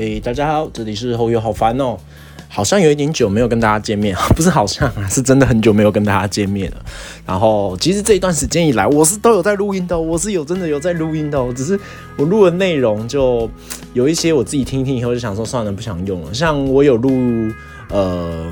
诶，大家好，这里是后友，好烦哦，好像有一点久没有跟大家见面，不是好像啊，是真的很久没有跟大家见面了。然后其实这一段时间以来，我是都有在录音的，我是有真的有在录音的，只是我录的内容就有一些我自己听听以后就想说算了，不想用了。像我有录呃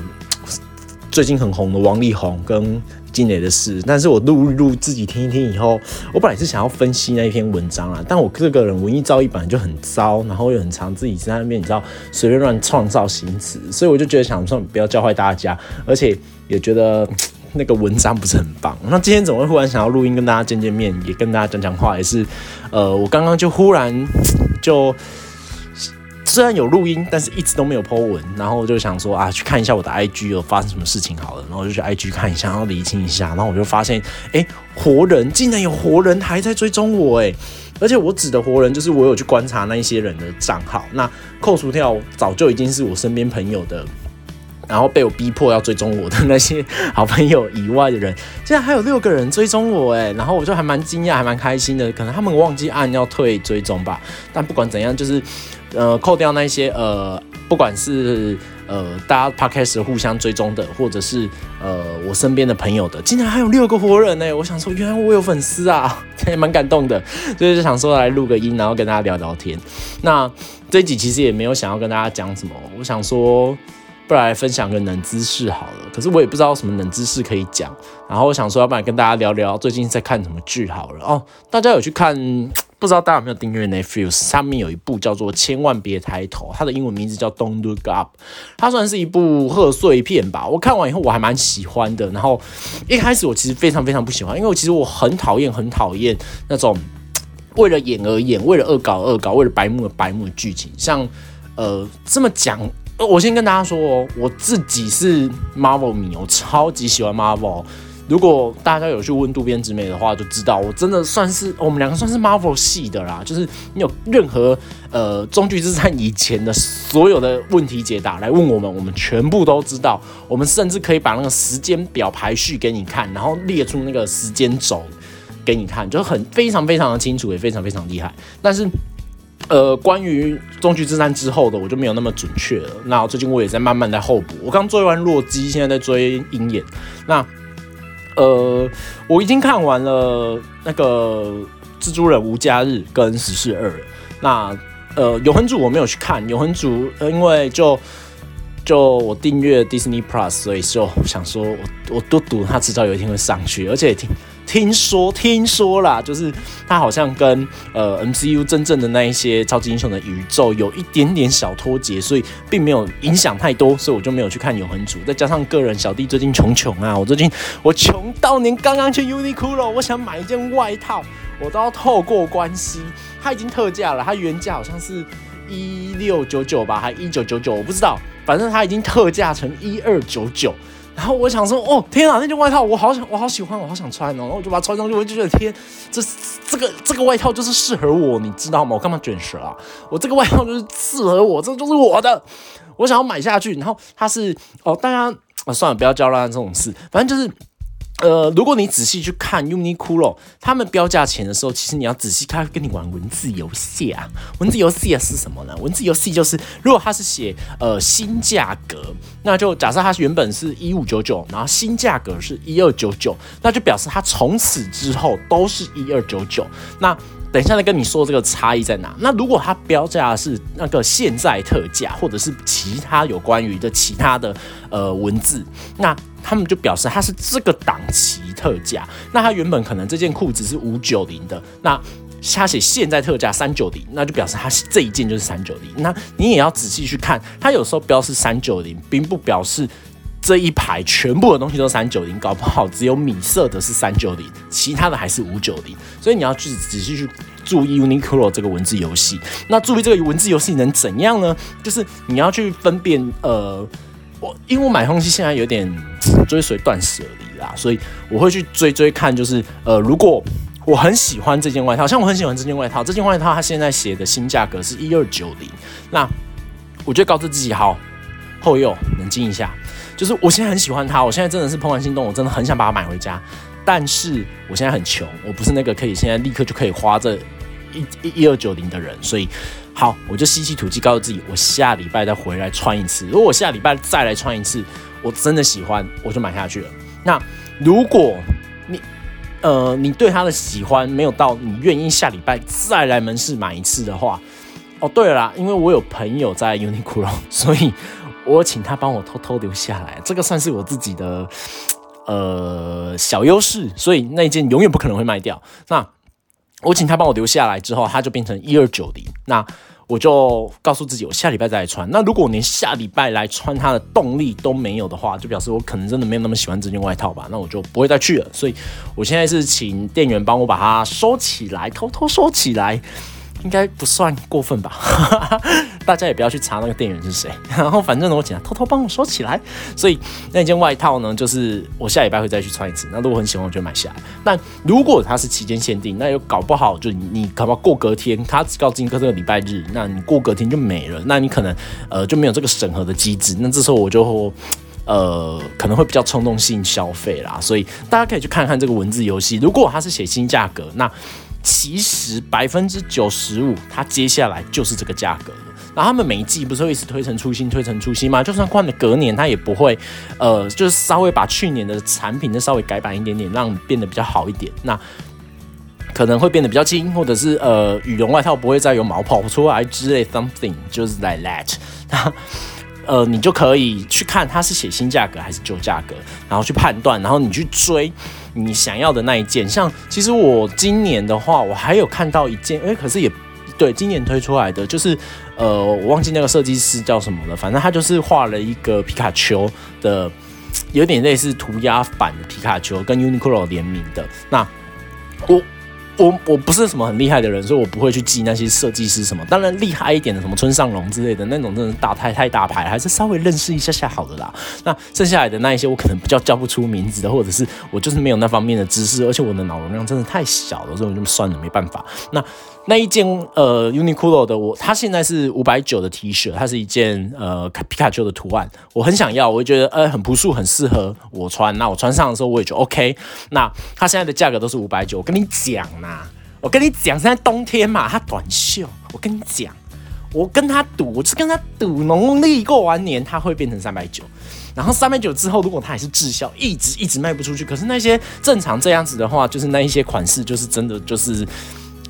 最近很红的王力宏跟。金磊的事，但是我录录自己听一听以后，我本来是想要分析那一篇文章啊，但我这个人文艺造诣本来就很糟，然后又很常自己在那边，你知道随便乱创造新词，所以我就觉得想说不要教坏大家，而且也觉得那个文章不是很棒。那今天怎么会忽然想要录音跟大家见见面，也跟大家讲讲话，也是呃，我刚刚就忽然就。虽然有录音，但是一直都没有 po 文，然后我就想说啊，去看一下我的 IG 有发生什么事情好了，然后就去 IG 看一下，然后理清一下，然后我就发现，哎，活人竟然有活人还在追踪我，哎，而且我指的活人就是我有去观察那一些人的账号，那扣除掉早就已经是我身边朋友的。然后被我逼迫要追踪我的那些好朋友以外的人，竟然还有六个人追踪我哎，然后我就还蛮惊讶，还蛮开心的。可能他们忘记按要退追踪吧。但不管怎样，就是呃扣掉那些呃，不管是呃大家 podcast 互相追踪的，或者是呃我身边的朋友的，竟然还有六个活人呢。我想说，原来我有粉丝啊，也蛮感动的。所以就想说来录个音，然后跟大家聊聊天。那这一集其实也没有想要跟大家讲什么，我想说。不然来分享个冷知识好了，可是我也不知道什么冷知识可以讲，然后我想说，要不然跟大家聊聊最近在看什么剧好了哦。大家有去看？不知道大家有没有订阅 Netflix？上面有一部叫做《千万别抬头》，它的英文名字叫 Don't Look Up。它算是一部贺岁片吧。我看完以后我还蛮喜欢的。然后一开始我其实非常非常不喜欢，因为我其实我很讨厌很讨厌那种为了演而演、为了恶搞恶搞、为了白目而白目的剧情。像呃这么讲。我先跟大家说哦，我自己是 Marvel 迷，我超级喜欢 Marvel。如果大家有去问渡边直美的话，就知道我真的算是我们两个算是 Marvel 系的啦。就是你有任何呃终局之战以前的所有的问题解答来问我们，我们全部都知道。我们甚至可以把那个时间表排序给你看，然后列出那个时间轴给你看，就很非常非常的清楚，也非常非常厉害。但是。呃，关于终局之战之后的，我就没有那么准确了。那最近我也在慢慢在后补。我刚追完洛基，现在在追鹰眼。那呃，我已经看完了那个蜘蛛人无家日跟十四二。那呃，永恒主我没有去看，永恒主，因为就就我订阅 Disney Plus，所以就想说我我都赌他迟早有一天会上去，而且挺。听说听说啦，就是他好像跟呃 MCU 真正的那一些超级英雄的宇宙有一点点小脱节，所以并没有影响太多，所以我就没有去看永恒族。再加上个人小弟最近穷穷啊，我最近我穷到连刚刚去 Uniqlo，我想买一件外套，我都要透过关系，它已经特价了，它原价好像是一六九九吧，还一九九九，我不知道，反正它已经特价成一二九九。然后我想说，哦天啊，那件外套我好想，我好喜欢，我好想穿哦。然后我就把它穿上去，我就觉得天，这这个这个外套就是适合我，你知道吗？我干嘛卷舌啊？我这个外套就是适合我，这就是我的，我想要买下去。然后它是哦，大家算了，不要教乱这种事，反正就是。呃，如果你仔细去看 Uniqlo，他们标价钱的时候，其实你要仔细看，跟你玩文字游戏啊。文字游戏啊是什么呢？文字游戏就是，如果他是写呃新价格，那就假设它原本是一五九九，然后新价格是一二九九，那就表示它从此之后都是一二九九。那等一下再跟你说这个差异在哪。那如果它标价是那个现在特价，或者是其他有关于的其他的呃文字，那他们就表示它是这个档期特价。那它原本可能这件裤子是五九零的，那它写现在特价三九零，那就表示它这一件就是三九零。那你也要仔细去看，它有时候标是三九零，并不表示。这一排全部的东西都三九零，搞不好只有米色的是三九零，其他的还是五九零。所以你要去仔细去注意 Uniqlo 这个文字游戏。那注意这个文字游戏能怎样呢？就是你要去分辨，呃，我因为我买东西现在有点追随断舍离啦，所以我会去追追看，就是呃，如果我很喜欢这件外套，像我很喜欢这件外套，这件外套它现在写的新价格是一二九零，那我就告诉自己，好，后右冷静一下。就是我现在很喜欢它，我现在真的是怦然心动，我真的很想把它买回家。但是我现在很穷，我不是那个可以现在立刻就可以花这一一一二九零的人，所以好，我就吸气吐气，告诉自己，我下礼拜再回来穿一次。如果我下礼拜再来穿一次，我真的喜欢，我就买下去了。那如果你呃你对它的喜欢没有到你愿意下礼拜再来门市买一次的话，哦对了啦，因为我有朋友在 Uniqlo，所以我请他帮我偷偷留下来，这个算是我自己的。呃，小优势，所以那一件永远不可能会卖掉。那我请他帮我留下来之后，它就变成一二九零。那我就告诉自己，我下礼拜再来穿。那如果我连下礼拜来穿它的动力都没有的话，就表示我可能真的没有那么喜欢这件外套吧。那我就不会再去了。所以我现在是请店员帮我把它收起来，偷偷收起来。应该不算过分吧，大家也不要去查那个店员是谁。然后反正呢，我请他偷偷帮我收起来。所以那件外套呢，就是我下礼拜会再去穿一次。那如果很喜欢，我就买下来。但如果它是期间限定，那又搞不好就你搞不好过隔天，他只告金哥这个礼拜日，那你过隔天就没了。那你可能呃就没有这个审核的机制。那这时候我就呃可能会比较冲动性消费啦。所以大家可以去看看这个文字游戏。如果它是写新价格，那其实百分之九十五，它接下来就是这个价格了。然后他们每一季不是会一直推陈出新、推陈出新吗？就算换了隔年，它也不会，呃，就是稍微把去年的产品再稍微改版一点点，让变得比较好一点。那可能会变得比较轻，或者是呃，羽绒外套不会再有毛跑出来之类，something 就是 like that。那呃，你就可以去看它是写新价格还是旧价格，然后去判断，然后你去追。你想要的那一件，像其实我今年的话，我还有看到一件，哎，可是也对，今年推出来的就是，呃，我忘记那个设计师叫什么了，反正他就是画了一个皮卡丘的，有点类似涂鸦版的皮卡丘，跟 Uniqlo 联名的。那我。我我不是什么很厉害的人，所以我不会去记那些设计师什么。当然厉害一点的，什么村上隆之类的那种，真的大太太大牌，还是稍微认识一下下好的啦。那剩下来的那一些，我可能比较叫不出名字的，或者是我就是没有那方面的知识，而且我的脑容量真的太小了，所以我就算了，没办法。那。那一件呃，Uniqlo 的我，它现在是五百九的 T 恤，它是一件呃皮卡丘的图案，我很想要，我就觉得呃很朴素，很适合我穿。那我穿上的时候我也就 OK。那它现在的价格都是五百九，我跟你讲呐，我跟你讲，现在冬天嘛，它短袖，我跟你讲，我跟他赌，我是跟他赌农历过完年它会变成三百九，然后三百九之后，如果它还是滞销，一直一直卖不出去，可是那些正常这样子的话，就是那一些款式，就是真的就是。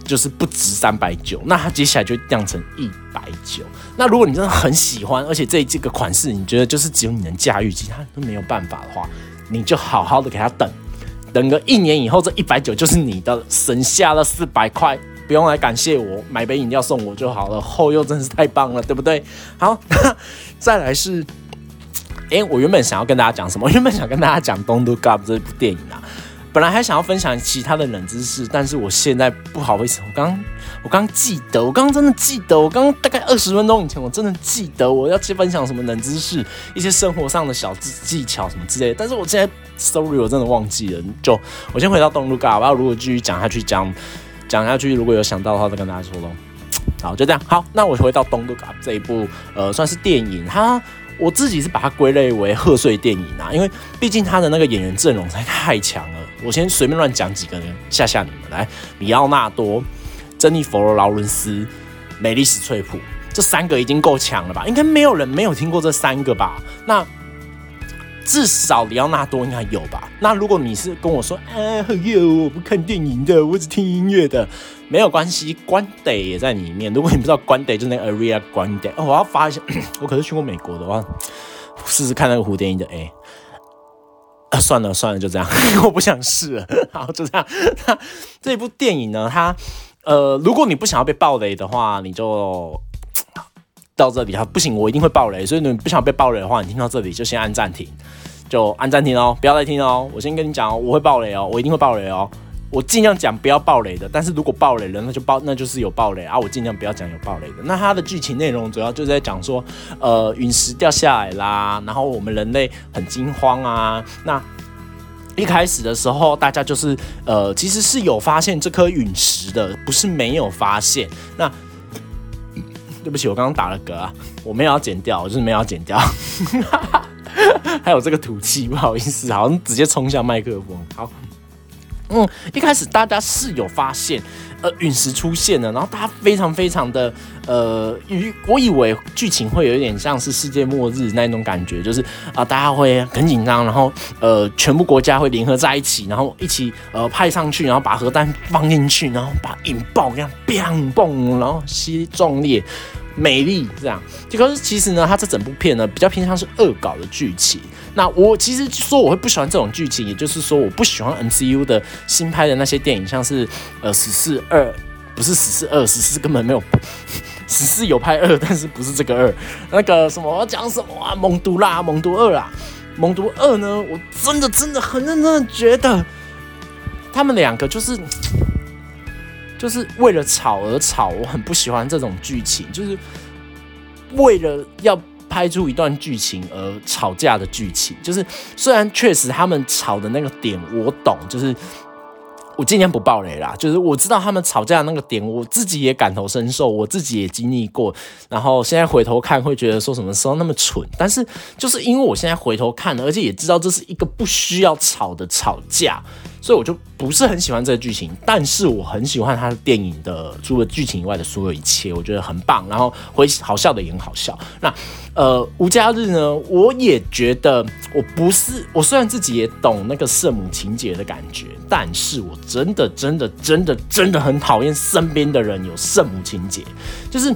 就是不值三百九，那它接下来就降成一百九。那如果你真的很喜欢，而且这这个款式你觉得就是只有你能驾驭，其他都没有办法的话，你就好好的给他等，等个一年以后，这一百九就是你的，省下了四百块，不用来感谢我，买杯饮料送我就好了。后又真是太棒了，对不对？好，再来是，哎，我原本想要跟大家讲什么？原本想跟大家讲《Don't Look Up》这部电影啊。本来还想要分享其他的冷知识，但是我现在不好意思，我刚我刚记得，我刚刚真的记得，我刚刚大概二十分钟以前，我真的记得我要去分享什么冷知识，一些生活上的小技技巧什么之类的。但是我现在，sorry，我真的忘记了。就我先回到东路嘎，我要如果继续讲下去，讲讲下去，如果有想到的话，再跟大家说喽。好，就这样。好，那我回到东路嘎这一部，呃，算是电影，它。我自己是把它归类为贺岁电影啊，因为毕竟他的那个演员阵容实在太强了。我先随便乱讲几个人吓吓你们，来，米奥纳多、珍妮佛罗劳伦斯、美丽史翠普，这三个已经够强了吧？应该没有人没有听过这三个吧？那。至少里奥纳多应该有吧？那如果你是跟我说，哎，有我不看电影的，我只听音乐的，没有关系，关得也在里面。如果你不知道关得，就那 Area 关得。哦，我要发一下，我可是去过美国的话，试试看那个蝴蝶音的。哎，算了算了，就这样，我不想试了。好，就这样。他这部电影呢？它呃，如果你不想要被暴雷的话，你就。到这里哈，不行，我一定会暴雷，所以你不想被暴雷的话，你听到这里就先按暂停，就按暂停哦，不要再听哦。我先跟你讲哦，我会暴雷哦，我一定会暴雷哦。我尽量讲不要爆雷的，但是如果爆雷了，那就爆，那就是有爆雷啊。我尽量不要讲有爆雷的。那它的剧情内容主要就在讲说，呃，陨石掉下来啦，然后我们人类很惊慌啊。那一开始的时候，大家就是呃，其实是有发现这颗陨石的，不是没有发现。那对不起，我刚刚打了嗝啊，我没有要剪掉，我就是没有要剪掉。还有这个吐气，不好意思，好像直接冲向麦克风。好，嗯，一开始大家是有发现，呃，陨石出现了，然后大家非常非常的，呃，以我以为剧情会有一点像是世界末日那种感觉，就是啊，大家会很紧张，然后呃，全部国家会联合在一起，然后一起呃派上去，然后把核弹放进去，然后把引爆，这样砰嘣，然后吸壮烈。美丽这样，就可是其实呢，它这整部片呢比较偏向是恶搞的剧情。那我其实说我会不喜欢这种剧情，也就是说我不喜欢 MCU 的新拍的那些电影，像是呃十四二，不是十四二，十四根本没有，十四有拍二，但是不是这个二，那个什么讲什么啊，蒙毒啦，蒙毒二啊，蒙毒二呢，我真的真的很认真的觉得他们两个就是。就是为了吵而吵，我很不喜欢这种剧情。就是为了要拍出一段剧情而吵架的剧情。就是虽然确实他们吵的那个点我懂，就是我今天不爆雷啦。就是我知道他们吵架的那个点，我自己也感同身受，我自己也经历过。然后现在回头看，会觉得说什么时候那么蠢？但是就是因为我现在回头看，而且也知道这是一个不需要吵的吵架。所以我就不是很喜欢这个剧情，但是我很喜欢他的电影的除了剧情以外的所有一切，我觉得很棒。然后回好笑的也很好笑。那呃，无家日呢，我也觉得我不是我虽然自己也懂那个圣母情节的感觉，但是我真的真的真的真的很讨厌身边的人有圣母情节，就是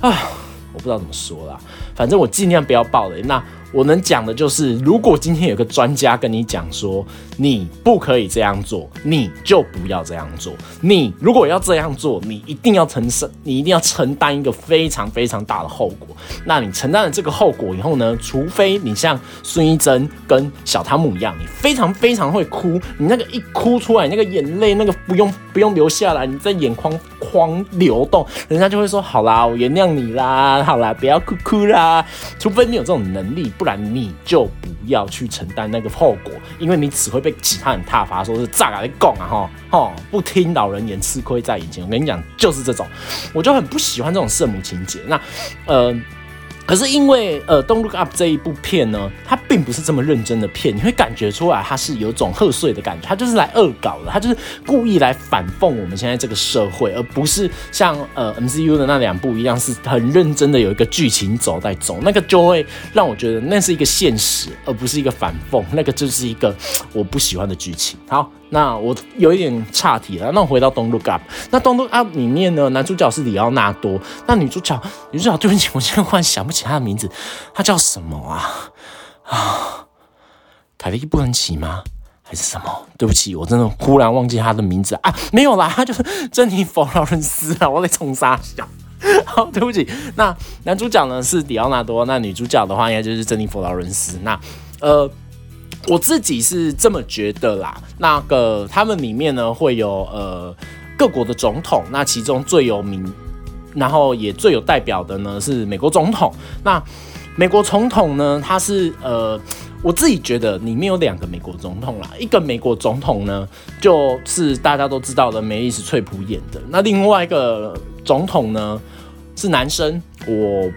啊，我不知道怎么说啦，反正我尽量不要爆雷。那。我能讲的就是，如果今天有个专家跟你讲说你不可以这样做，你就不要这样做。你如果要这样做，你一定要承受，你一定要承担一个非常非常大的后果。那你承担了这个后果以后呢？除非你像孙艺珍跟小汤姆一样，你非常非常会哭，你那个一哭出来，那个眼泪那个不用不用留下来，你在眼眶眶流动，人家就会说好啦，我原谅你啦，好啦，不要哭哭啦。除非你有这种能力。不然你就不要去承担那个后果，因为你只会被其他人挞伐，说是炸啊，你讲啊，哈，哈，不听老人言，吃亏在眼前。我跟你讲，就是这种，我就很不喜欢这种圣母情节。那，呃。可是因为呃，Don't Look Up 这一部片呢，它并不是这么认真的片，你会感觉出来它是有种贺岁的感觉，它就是来恶搞的，它就是故意来反讽我们现在这个社会，而不是像呃 MCU 的那两部一样是很认真的有一个剧情走在走，那个就会让我觉得那是一个现实，而不是一个反讽，那个就是一个我不喜欢的剧情。好。那我有一点岔题了，那我回到《Don't Look Up》。那《Don't Look Up》里面呢，男主角是里奥纳多。那女主角，女主角，对不起，我现在忽然想不起她的名字，她叫什么啊？啊，凯莉·布恩奇吗？还是什么？对不起，我真的忽然忘记她的名字啊！没有啦，她就是珍妮佛·劳伦斯啊！我在冲沙笑。好，对不起。那男主角呢是里奥纳多，那女主角的话应该就是珍妮佛·劳伦斯。那呃。我自己是这么觉得啦，那个他们里面呢会有呃各国的总统，那其中最有名，然后也最有代表的呢是美国总统。那美国总统呢，他是呃我自己觉得里面有两个美国总统啦，一个美国总统呢就是大家都知道的梅丽史翠普演的，那另外一个总统呢是男生，我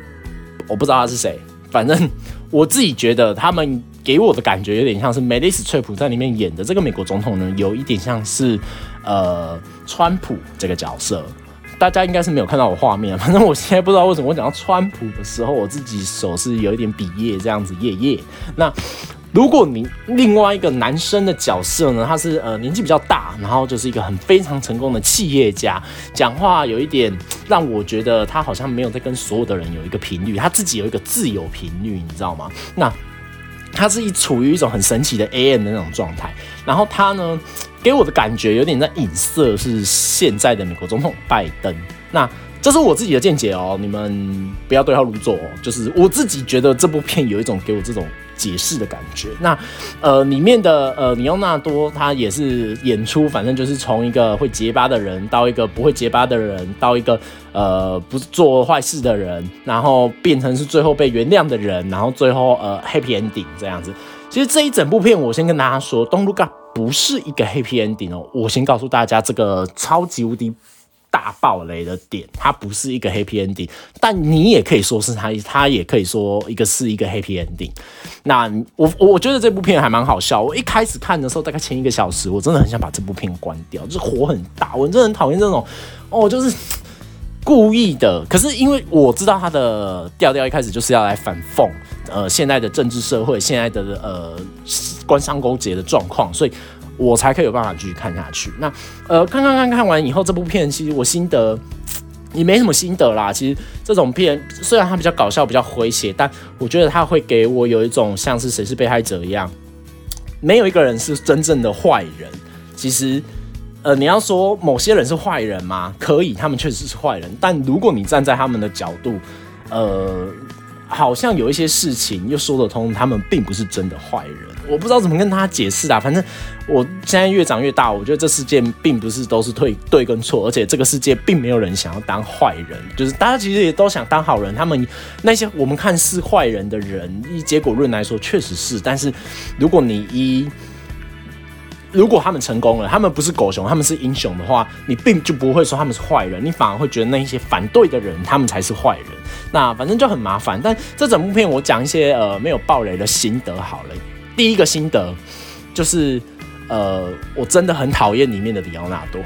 我不知道他是谁，反正我自己觉得他们。给我的感觉有点像是梅丽史翠普在里面演的这个美国总统呢，有一点像是呃川普这个角色。大家应该是没有看到我画面，反正我现在不知道为什么我讲到川普的时候，我自己手是有一点比耶这样子耶耶。那如果你另外一个男生的角色呢，他是呃年纪比较大，然后就是一个很非常成功的企业家，讲话有一点让我觉得他好像没有在跟所有的人有一个频率，他自己有一个自由频率，你知道吗？那。他是一处于一种很神奇的 A M 的那种状态，然后他呢，给我的感觉有点在影射是现在的美国总统拜登。那这是我自己的见解哦，你们不要对号入座哦。就是我自己觉得这部片有一种给我这种。解释的感觉，那呃里面的呃里奥纳多他也是演出，反正就是从一个会结巴的人到一个不会结巴的人，到一个呃不做坏事的人，然后变成是最后被原谅的人，然后最后呃 happy ending 这样子。其实这一整部片，我先跟大家说，《Don't Look Up》不是一个 happy ending 哦。我先告诉大家，这个超级无敌大爆雷的点，它不是一个 happy ending，但你也可以说是它，它也可以说一个是一个 happy ending。那我我觉得这部片还蛮好笑。我一开始看的时候，大概前一个小时，我真的很想把这部片关掉，就是火很大，我真的很讨厌这种哦，就是故意的。可是因为我知道它的调调一开始就是要来反讽呃现在的政治社会，现在的呃官商勾结的状况，所以。我才可以有办法继续看下去。那呃，看看看看完以后，这部片其实我心得 也没什么心得啦。其实这种片虽然它比较搞笑、比较诙谐，但我觉得它会给我有一种像是谁是被害者一样，没有一个人是真正的坏人。其实呃，你要说某些人是坏人吗？可以，他们确实是坏人。但如果你站在他们的角度，呃。好像有一些事情又说得通，他们并不是真的坏人。我不知道怎么跟他解释啊。反正我现在越长越大，我觉得这世界并不是都是对对跟错，而且这个世界并没有人想要当坏人，就是大家其实也都想当好人。他们那些我们看似坏人的人，以结果论来说确实是，但是如果你一如果他们成功了，他们不是狗熊，他们是英雄的话，你并就不会说他们是坏人，你反而会觉得那一些反对的人，他们才是坏人。那反正就很麻烦。但这整部片我讲一些呃没有暴雷的心得好了。第一个心得就是呃我真的很讨厌里面的里奥纳多，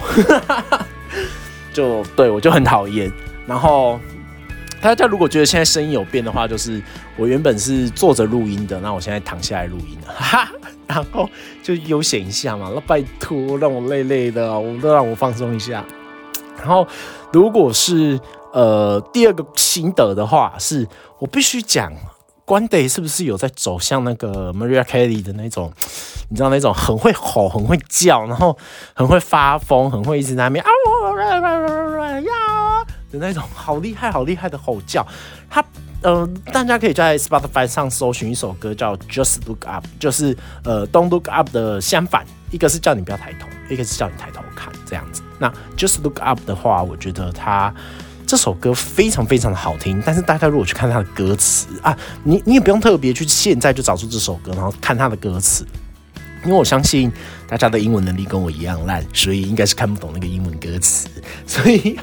就对我就很讨厌。然后。大家如果觉得现在声音有变的话，就是我原本是坐着录音的，那我现在躺下来录音了，然后就悠闲一下嘛。那拜托，让我累累的，我都让我放松一下。然后，如果是呃第二个心得的话，是我必须讲，关 day 是不是有在走向那个 Maria Kelly 的那种，你知道那种很会吼、很会叫，然后很会发疯、很会一直在那边啊呀。那种好厉害、好厉害的吼叫，他呃，大家可以在 Spotify 上搜寻一首歌叫《Just Look Up》，就是呃《Don't Look Up》的相反，一个是叫你不要抬头，一个是叫你抬头看这样子。那《Just Look Up》的话，我觉得它这首歌非常非常的好听，但是大家如果去看它的歌词啊，你你也不用特别去现在就找出这首歌，然后看它的歌词。因为我相信大家的英文能力跟我一样烂，所以应该是看不懂那个英文歌词，所以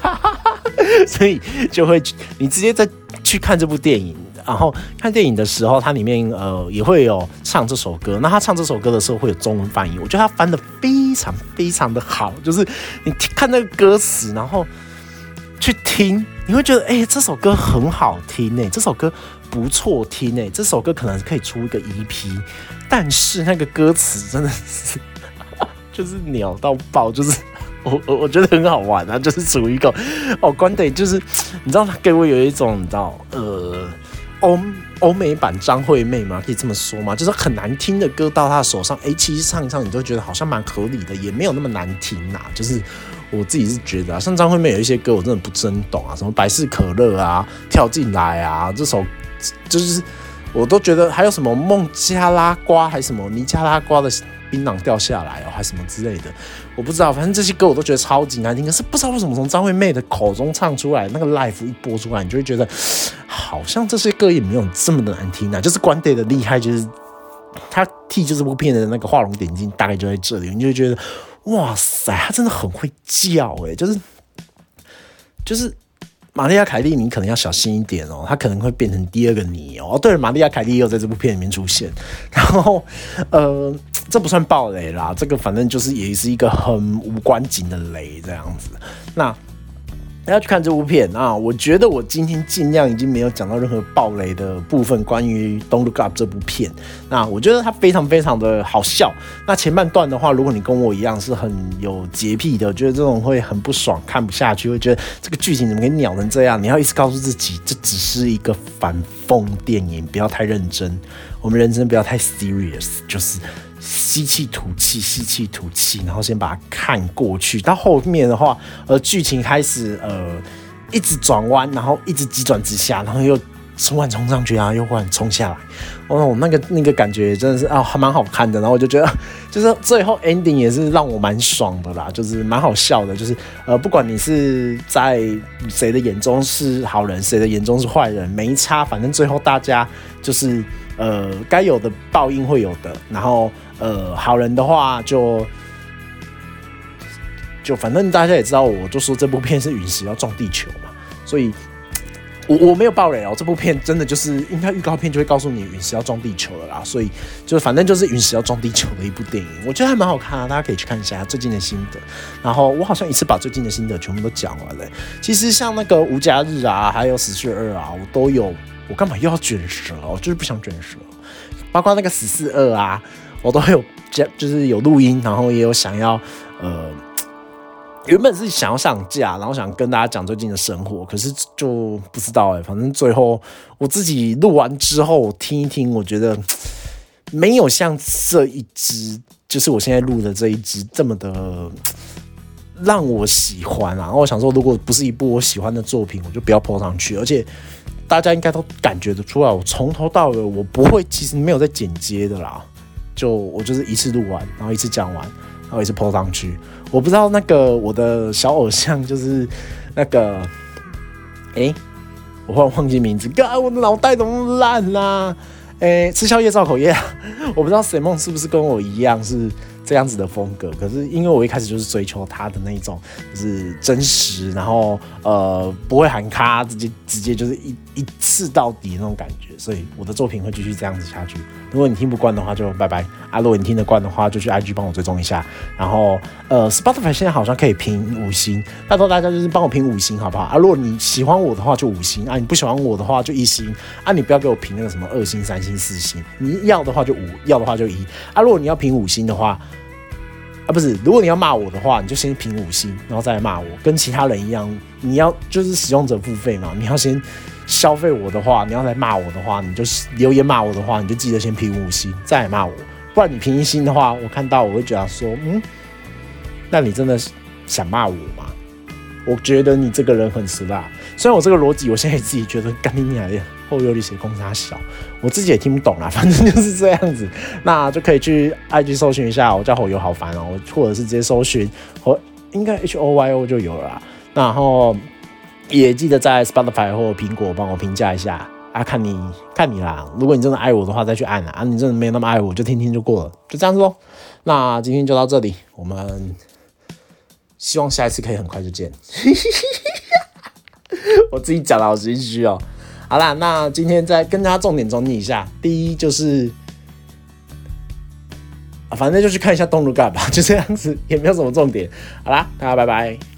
所以就会你直接再去看这部电影，然后看电影的时候，它里面呃也会有唱这首歌。那他唱这首歌的时候会有中文翻译，我觉得他翻的非常非常的好，就是你看那个歌词，然后去听，你会觉得哎，这首歌很好听哎，这首歌不错听哎，这首歌可能可以出一个 EP。但是那个歌词真的是，就是鸟到爆，就是 我我我觉得很好玩啊，就是属于一个哦，关得就是你知道他给我有一种你知道呃欧欧美版张惠妹吗？可以这么说吗？就是很难听的歌到他手上，哎，其实唱一唱你都觉得好像蛮合理的，也没有那么难听呐。就是我自己是觉得啊，像张惠妹有一些歌我真的不真懂啊，什么百事可乐啊，跳进来啊，这首就是。我都觉得还有什么孟加拉瓜，还是什么尼加拉瓜的槟榔掉下来哦，还什么之类的，我不知道。反正这些歌我都觉得超级难听。可是不知道为什么从张惠妹的口中唱出来，那个 live 一播出来，你就会觉得好像这些歌也没有这么的难听啊。就是关 day 的厉害，就是他替就这部片的那个画龙点睛，大概就在这里，你就觉得哇塞，他真的很会叫诶，就是就是。玛利亚凯莉，你可能要小心一点哦，她可能会变成第二个你哦。对了，玛利亚凯莉又在这部片里面出现，然后呃，这不算暴雷啦，这个反正就是也是一个很无关紧的雷这样子。那。要去看这部片啊！我觉得我今天尽量已经没有讲到任何暴雷的部分。关于《Don't Look Up》这部片，那我觉得它非常非常的好笑。那前半段的话，如果你跟我一样是很有洁癖的，觉得这种会很不爽，看不下去，会觉得这个剧情怎么可以鸟成这样？你要一直告诉自己，这只是一个反讽电影，不要太认真。我们人生不要太 serious，就是。吸气吐气，吸气吐气，然后先把它看过去。到后面的话，呃，剧情开始呃一直转弯，然后一直急转直下，然后又突然冲上去啊，又忽然冲下来。哦，那个那个感觉真的是啊，还蛮好看的。然后我就觉得，就是最后 ending 也是让我蛮爽的啦，就是蛮好笑的。就是呃，不管你是在谁的眼中是好人，谁的眼中是坏人，没差，反正最后大家就是呃该有的报应会有的。然后。呃，好人的话就就反正大家也知道，我就说这部片是陨石要撞地球嘛，所以。我我没有爆雷哦，这部片真的就是应该预告片就会告诉你陨石要撞地球了啦，所以就反正就是陨石要撞地球的一部电影，我觉得还蛮好看啊，大家可以去看一下最近的心得。然后我好像一次把最近的心得全部都讲完了。其实像那个无家日啊，还有死侍二啊，我都有。我干嘛又要卷舌？我就是不想卷舌。包括那个死侍二啊，我都有，就是有录音，然后也有想要呃。原本是想要上架，然后想跟大家讲最近的生活，可是就不知道哎，反正最后我自己录完之后听一听，我觉得没有像这一支，就是我现在录的这一支这么的让我喜欢啊。然后我想说，如果不是一部我喜欢的作品，我就不要播上去。而且大家应该都感觉得出来，我从头到尾我不会，其实没有在剪接的啦，就我就是一次录完，然后一次讲完。然后也是泼上去，我不知道那个我的小偶像就是那个，哎，我忽然忘记名字，哥，我的脑袋怎么烂啦？哎，吃宵夜造口业，我不知道谁梦是不是跟我一样是。这样子的风格，可是因为我一开始就是追求他的那种，就是真实，然后呃不会喊卡，直接直接就是一一次到底那种感觉，所以我的作品会继续这样子下去。如果你听不惯的话，就拜拜啊！如果你听得惯的话，就去 IG 帮我追踪一下。然后呃，Spotify 现在好像可以评五星，拜托大家就是帮我评五星好不好啊？如果你喜欢我的话就五星啊，你不喜欢我的话就一星啊，你不要给我评那个什么二星、三星、四星，你要的话就五，要的话就一啊。如果你要评五星的话。啊，不是，如果你要骂我的话，你就先评五星，然后再来骂我，跟其他人一样，你要就是使用者付费嘛，你要先消费我的话，你要来骂我的话，你就留言骂我的话，你就记得先评五星，再来骂我，不然你评一星的话，我看到我会觉得说，嗯，那你真的是想骂我吗？我觉得你这个人很死辣，虽然我这个逻辑，我现在自己觉得干你娘的。后有力写公差小，我自己也听不懂啦，反正就是这样子，那就可以去 IG 搜寻一下，我叫后油好烦哦，或者是直接搜寻或应该 H O Y O 就有了，然后也记得在 Spotify 或苹果帮我评价一下啊，看你看你啦，如果你真的爱我的话再去按啊，你真的没有那么爱我就听听就过了，就这样子喽。那今天就到这里，我们希望下一次可以很快就见。我自己讲的好心虚哦。好啦，那今天再跟大家重点整理一下。第一就是，反正就去看一下东如干吧，就这样子，也没有什么重点。好啦，大家拜拜。